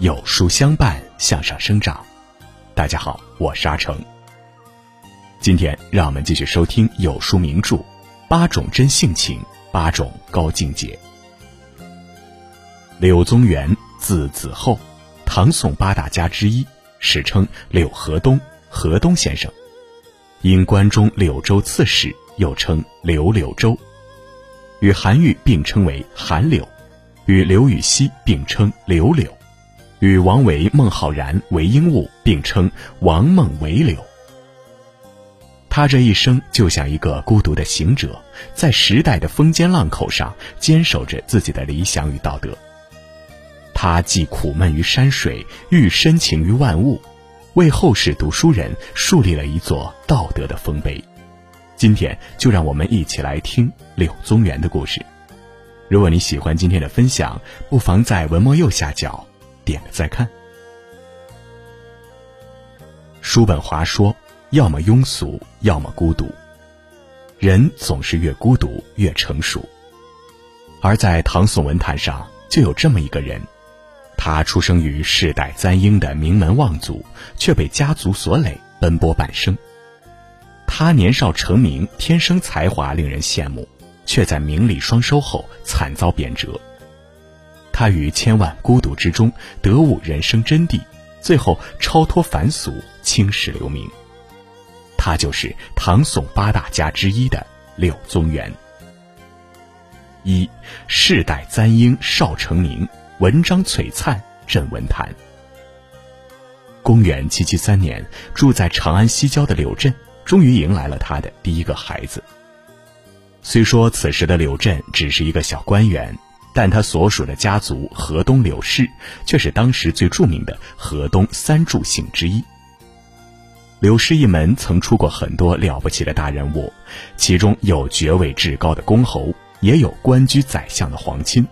有书相伴，向上生长。大家好，我是阿成。今天让我们继续收听有书名著《八种真性情，八种高境界》。柳宗元，字子厚，唐宋八大家之一，史称柳河东、河东先生。因关中柳州刺史，又称柳柳州。与韩愈并称为韩柳，与刘禹锡并称柳柳，与王维、孟浩然、韦应物并称王孟韦柳。他这一生就像一个孤独的行者，在时代的风尖浪口上坚守着自己的理想与道德。他既苦闷于山水，愈深情于万物，为后世读书人树立了一座道德的丰碑。今天就让我们一起来听柳宗元的故事。如果你喜欢今天的分享，不妨在文末右下角点个再看。叔本华说。要么庸俗，要么孤独。人总是越孤独越成熟。而在唐宋文坛上，就有这么一个人，他出生于世代簪缨的名门望族，却被家族所累，奔波半生。他年少成名，天生才华令人羡慕，却在名利双收后惨遭贬谪。他于千万孤独之中得悟人生真谛，最后超脱凡俗，青史留名。他就是唐宋八大家之一的柳宗元。一世代簪缨少成名，文章璀璨震文坛。公元七七三年，住在长安西郊的柳镇，终于迎来了他的第一个孩子。虽说此时的柳镇只是一个小官员，但他所属的家族河东柳氏，却是当时最著名的河东三柱姓之一。柳氏一门曾出过很多了不起的大人物，其中有爵位至高的公侯，也有官居宰相的皇亲。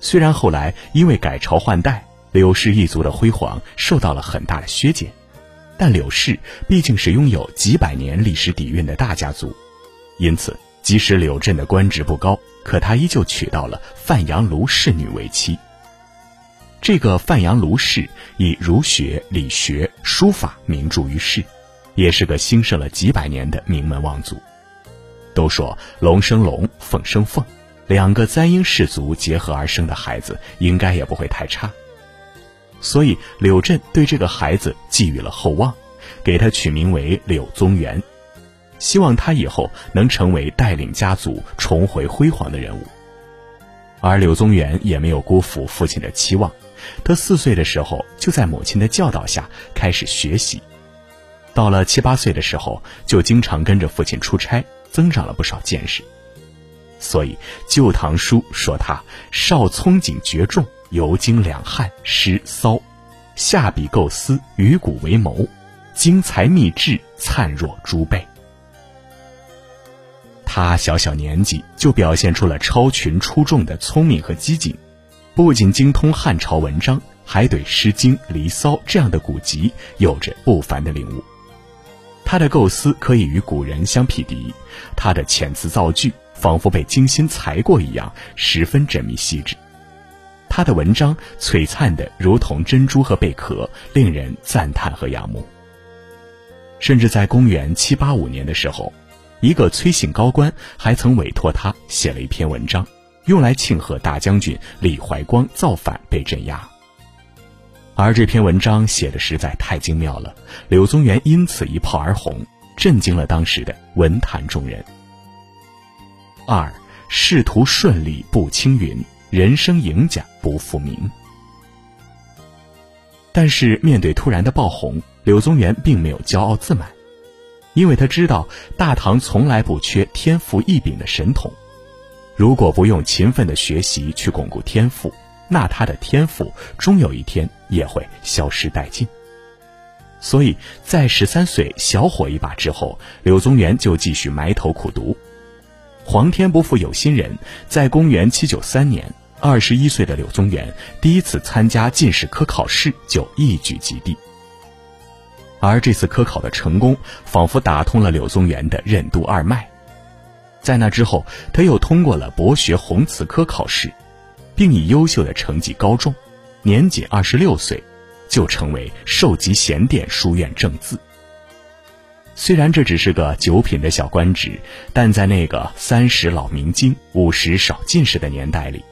虽然后来因为改朝换代，柳氏一族的辉煌受到了很大的削减，但柳氏毕竟是拥有几百年历史底蕴的大家族，因此即使柳镇的官职不高，可他依旧娶到了范阳卢氏女为妻。这个范阳卢氏以儒学、理学、书法名著于世，也是个兴盛了几百年的名门望族。都说龙生龙，凤生凤，两个簪缨氏族结合而生的孩子，应该也不会太差。所以柳镇对这个孩子寄予了厚望，给他取名为柳宗元，希望他以后能成为带领家族重回辉煌的人物。而柳宗元也没有辜负父亲的期望。他四岁的时候，就在母亲的教导下开始学习。到了七八岁的时候，就经常跟着父亲出差，增长了不少见识。所以《旧唐书》说他少聪颖绝众，游经两汉诗骚，下笔构思与古为谋，精才秘智灿若珠贝。他小小年纪就表现出了超群出众的聪明和机警。不仅精通汉朝文章，还对《诗经》《离骚》这样的古籍有着不凡的领悟。他的构思可以与古人相匹敌，他的遣词造句仿佛被精心裁过一样，十分缜密细致。他的文章璀璨的如同珍珠和贝壳，令人赞叹和仰慕。甚至在公元七八五年的时候，一个崔姓高官还曾委托他写了一篇文章。用来庆贺大将军李怀光造反被镇压，而这篇文章写的实在太精妙了，柳宗元因此一炮而红，震惊了当时的文坛众人。二，仕途顺利不青云，人生赢家不负名。但是面对突然的爆红，柳宗元并没有骄傲自满，因为他知道大唐从来不缺天赋异禀的神童。如果不用勤奋的学习去巩固天赋，那他的天赋终有一天也会消失殆尽。所以在十三岁小火一把之后，柳宗元就继续埋头苦读。皇天不负有心人，在公元七九三年，二十一岁的柳宗元第一次参加进士科考试，就一举及第。而这次科考的成功，仿佛打通了柳宗元的任督二脉。在那之后，他又通过了博学宏词科考试，并以优秀的成绩高中，年仅二十六岁，就成为寿吉贤殿书院正字。虽然这只是个九品的小官职，但在那个三十老明经、五十少进士的年代里，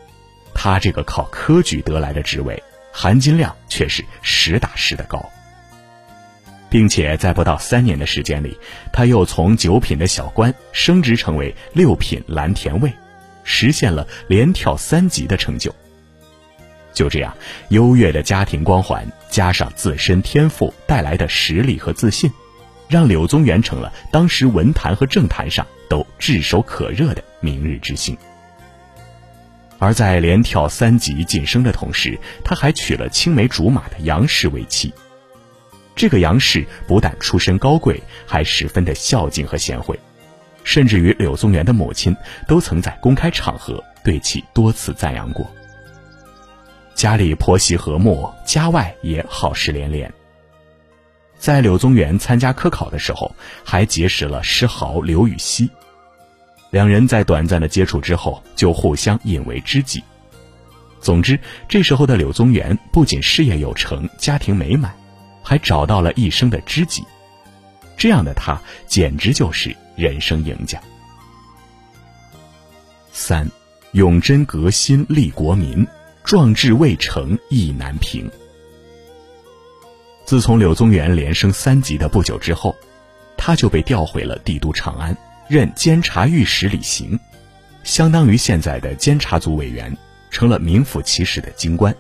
他这个靠科举得来的职位，含金量却是实打实的高。并且在不到三年的时间里，他又从九品的小官升职成为六品蓝田尉，实现了连跳三级的成就。就这样，优越的家庭光环加上自身天赋带来的实力和自信。让柳宗元成了当时文坛和政坛上都炙手可热的明日之星。而在连跳三级晋升的同时，他还娶了青梅竹马的杨氏为妻。这个杨氏不但出身高贵，还十分的孝敬和贤惠，甚至于柳宗元的母亲都曾在公开场合对其多次赞扬过。家里婆媳和睦，家外也好事连连。在柳宗元参加科考的时候，还结识了诗豪刘禹锡，两人在短暂的接触之后，就互相引为知己。总之，这时候的柳宗元不仅事业有成、家庭美满，还找到了一生的知己，这样的他简直就是人生赢家。三，永贞革新立国民，壮志未成意难平。自从柳宗元连升三级的不久之后，他就被调回了帝都长安，任监察御史李行，相当于现在的监察组委员，成了名副其实的京官。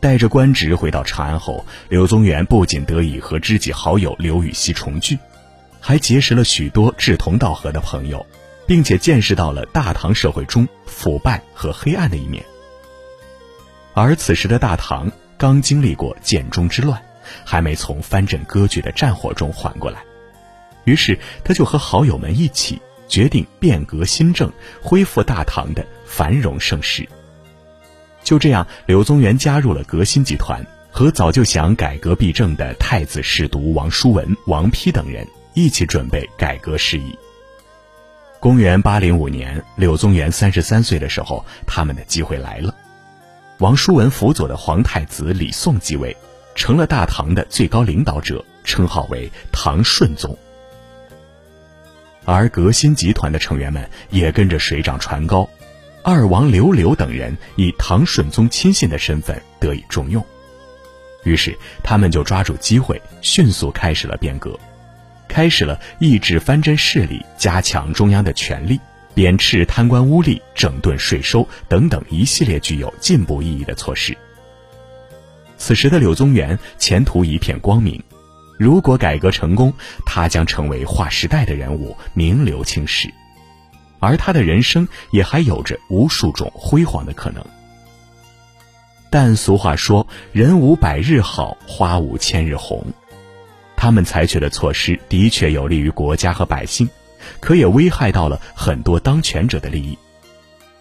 带着官职回到长安后，柳宗元不仅得以和知己好友刘禹锡重聚，还结识了许多志同道合的朋友，并且见识到了大唐社会中腐败和黑暗的一面。而此时的大唐。刚经历过建中之乱，还没从藩镇割据的战火中缓过来，于是他就和好友们一起决定变革新政，恢复大唐的繁荣盛世。就这样，柳宗元加入了革新集团，和早就想改革弊政的太子侍读王叔文、王丕等人一起准备改革事宜。公元八零五年，柳宗元三十三岁的时候，他们的机会来了。王叔文辅佐的皇太子李诵继位，成了大唐的最高领导者，称号为唐顺宗。而革新集团的成员们也跟着水涨船高，二王刘柳等人以唐顺宗亲信的身份得以重用，于是他们就抓住机会，迅速开始了变革，开始了抑制藩镇势力、加强中央的权力。贬斥贪官污吏、整顿税收等等一系列具有进步意义的措施。此时的柳宗元前途一片光明，如果改革成功，他将成为划时代的人物，名留青史，而他的人生也还有着无数种辉煌的可能。但俗话说：“人无百日好，花无千日红。”他们采取的措施的确有利于国家和百姓。可也危害到了很多当权者的利益，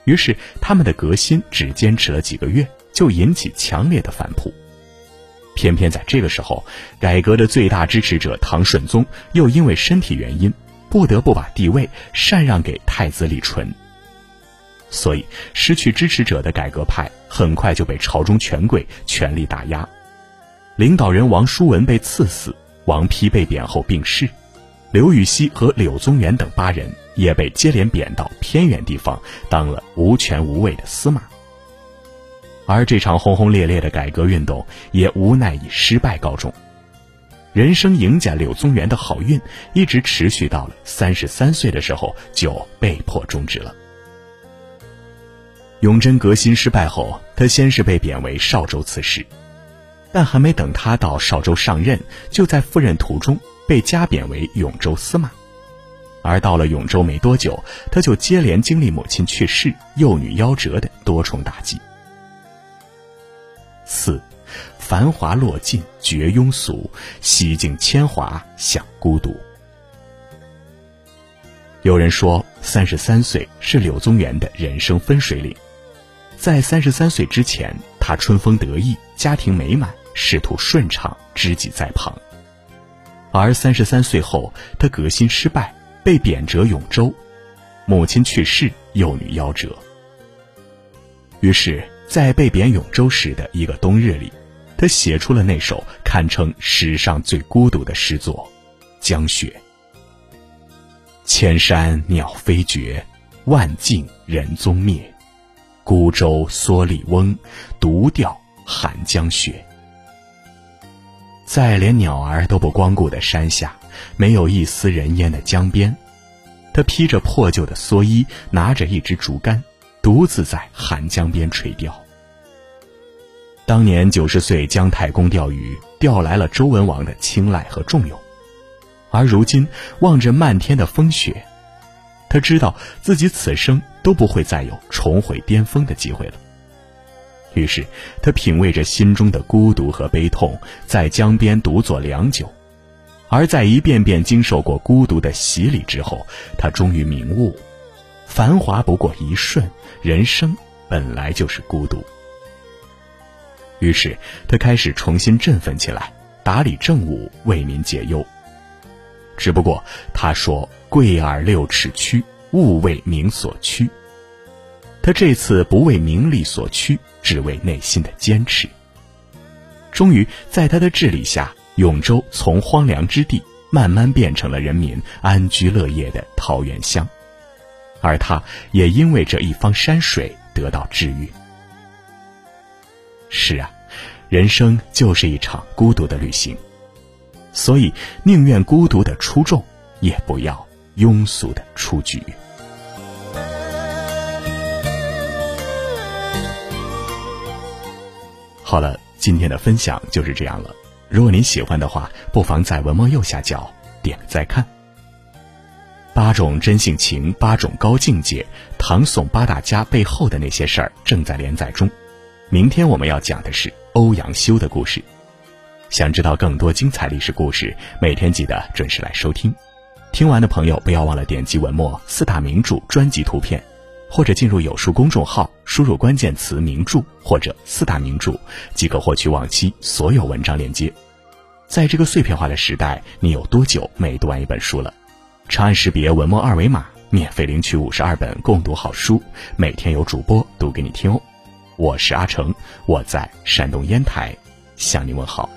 于是他们的革新只坚持了几个月，就引起强烈的反扑。偏偏在这个时候，改革的最大支持者唐顺宗又因为身体原因，不得不把帝位禅让给太子李纯。所以，失去支持者的改革派很快就被朝中权贵全力打压，领导人王叔文被赐死，王丕被贬后病逝。刘禹锡和柳宗元等八人也被接连贬到偏远地方，当了无权无位的司马。而这场轰轰烈烈的改革运动也无奈以失败告终。人生赢家柳宗元的好运一直持续到了三十三岁的时候，就被迫终止了。永贞革新失败后，他先是被贬为邵州刺史，但还没等他到邵州上任，就在赴任途中。被加贬为永州司马，而到了永州没多久，他就接连经历母亲去世、幼女夭折的多重打击。四，繁华落尽绝庸俗，洗尽铅华享孤独。有人说，三十三岁是柳宗元的人生分水岭，在三十三岁之前，他春风得意，家庭美满，仕途顺畅，知己在旁。而三十三岁后，他革新失败，被贬谪永州，母亲去世，幼女夭折。于是，在被贬永州时的一个冬日里，他写出了那首堪称史上最孤独的诗作《江雪》。千山鸟飞绝，万径人踪灭，孤舟蓑笠翁，独钓寒江雪。在连鸟儿都不光顾的山下，没有一丝人烟的江边，他披着破旧的蓑衣，拿着一支竹竿。独自在寒江边垂钓。当年九十岁姜太公钓鱼，钓来了周文王的青睐和重用，而如今望着漫天的风雪，他知道自己此生都不会再有重回巅峰的机会了。于是，他品味着心中的孤独和悲痛，在江边独坐良久。而在一遍遍经受过孤独的洗礼之后，他终于明悟。繁华不过一瞬，人生本来就是孤独。于是他开始重新振奋起来，打理政务，为民解忧。只不过他说：“贵而六尺躯，勿为名所屈。”他这次不为名利所屈，只为内心的坚持。终于在他的治理下，永州从荒凉之地慢慢变成了人民安居乐业的桃源乡。而他也因为这一方山水得到治愈。是啊，人生就是一场孤独的旅行，所以宁愿孤独的出众，也不要庸俗的出局。好了，今天的分享就是这样了。如果您喜欢的话，不妨在文末右下角点个再看。八种真性情，八种高境界，唐宋八大家背后的那些事儿正在连载中。明天我们要讲的是欧阳修的故事。想知道更多精彩历史故事，每天记得准时来收听。听完的朋友不要忘了点击文末四大名著专辑图片，或者进入有书公众号，输入关键词“名著”或者“四大名著”，即可获取往期所有文章链接。在这个碎片化的时代，你有多久没读完一本书了？长按识别文末二维码，免费领取五十二本共读好书，每天有主播读给你听哦。我是阿成，我在山东烟台向你问好。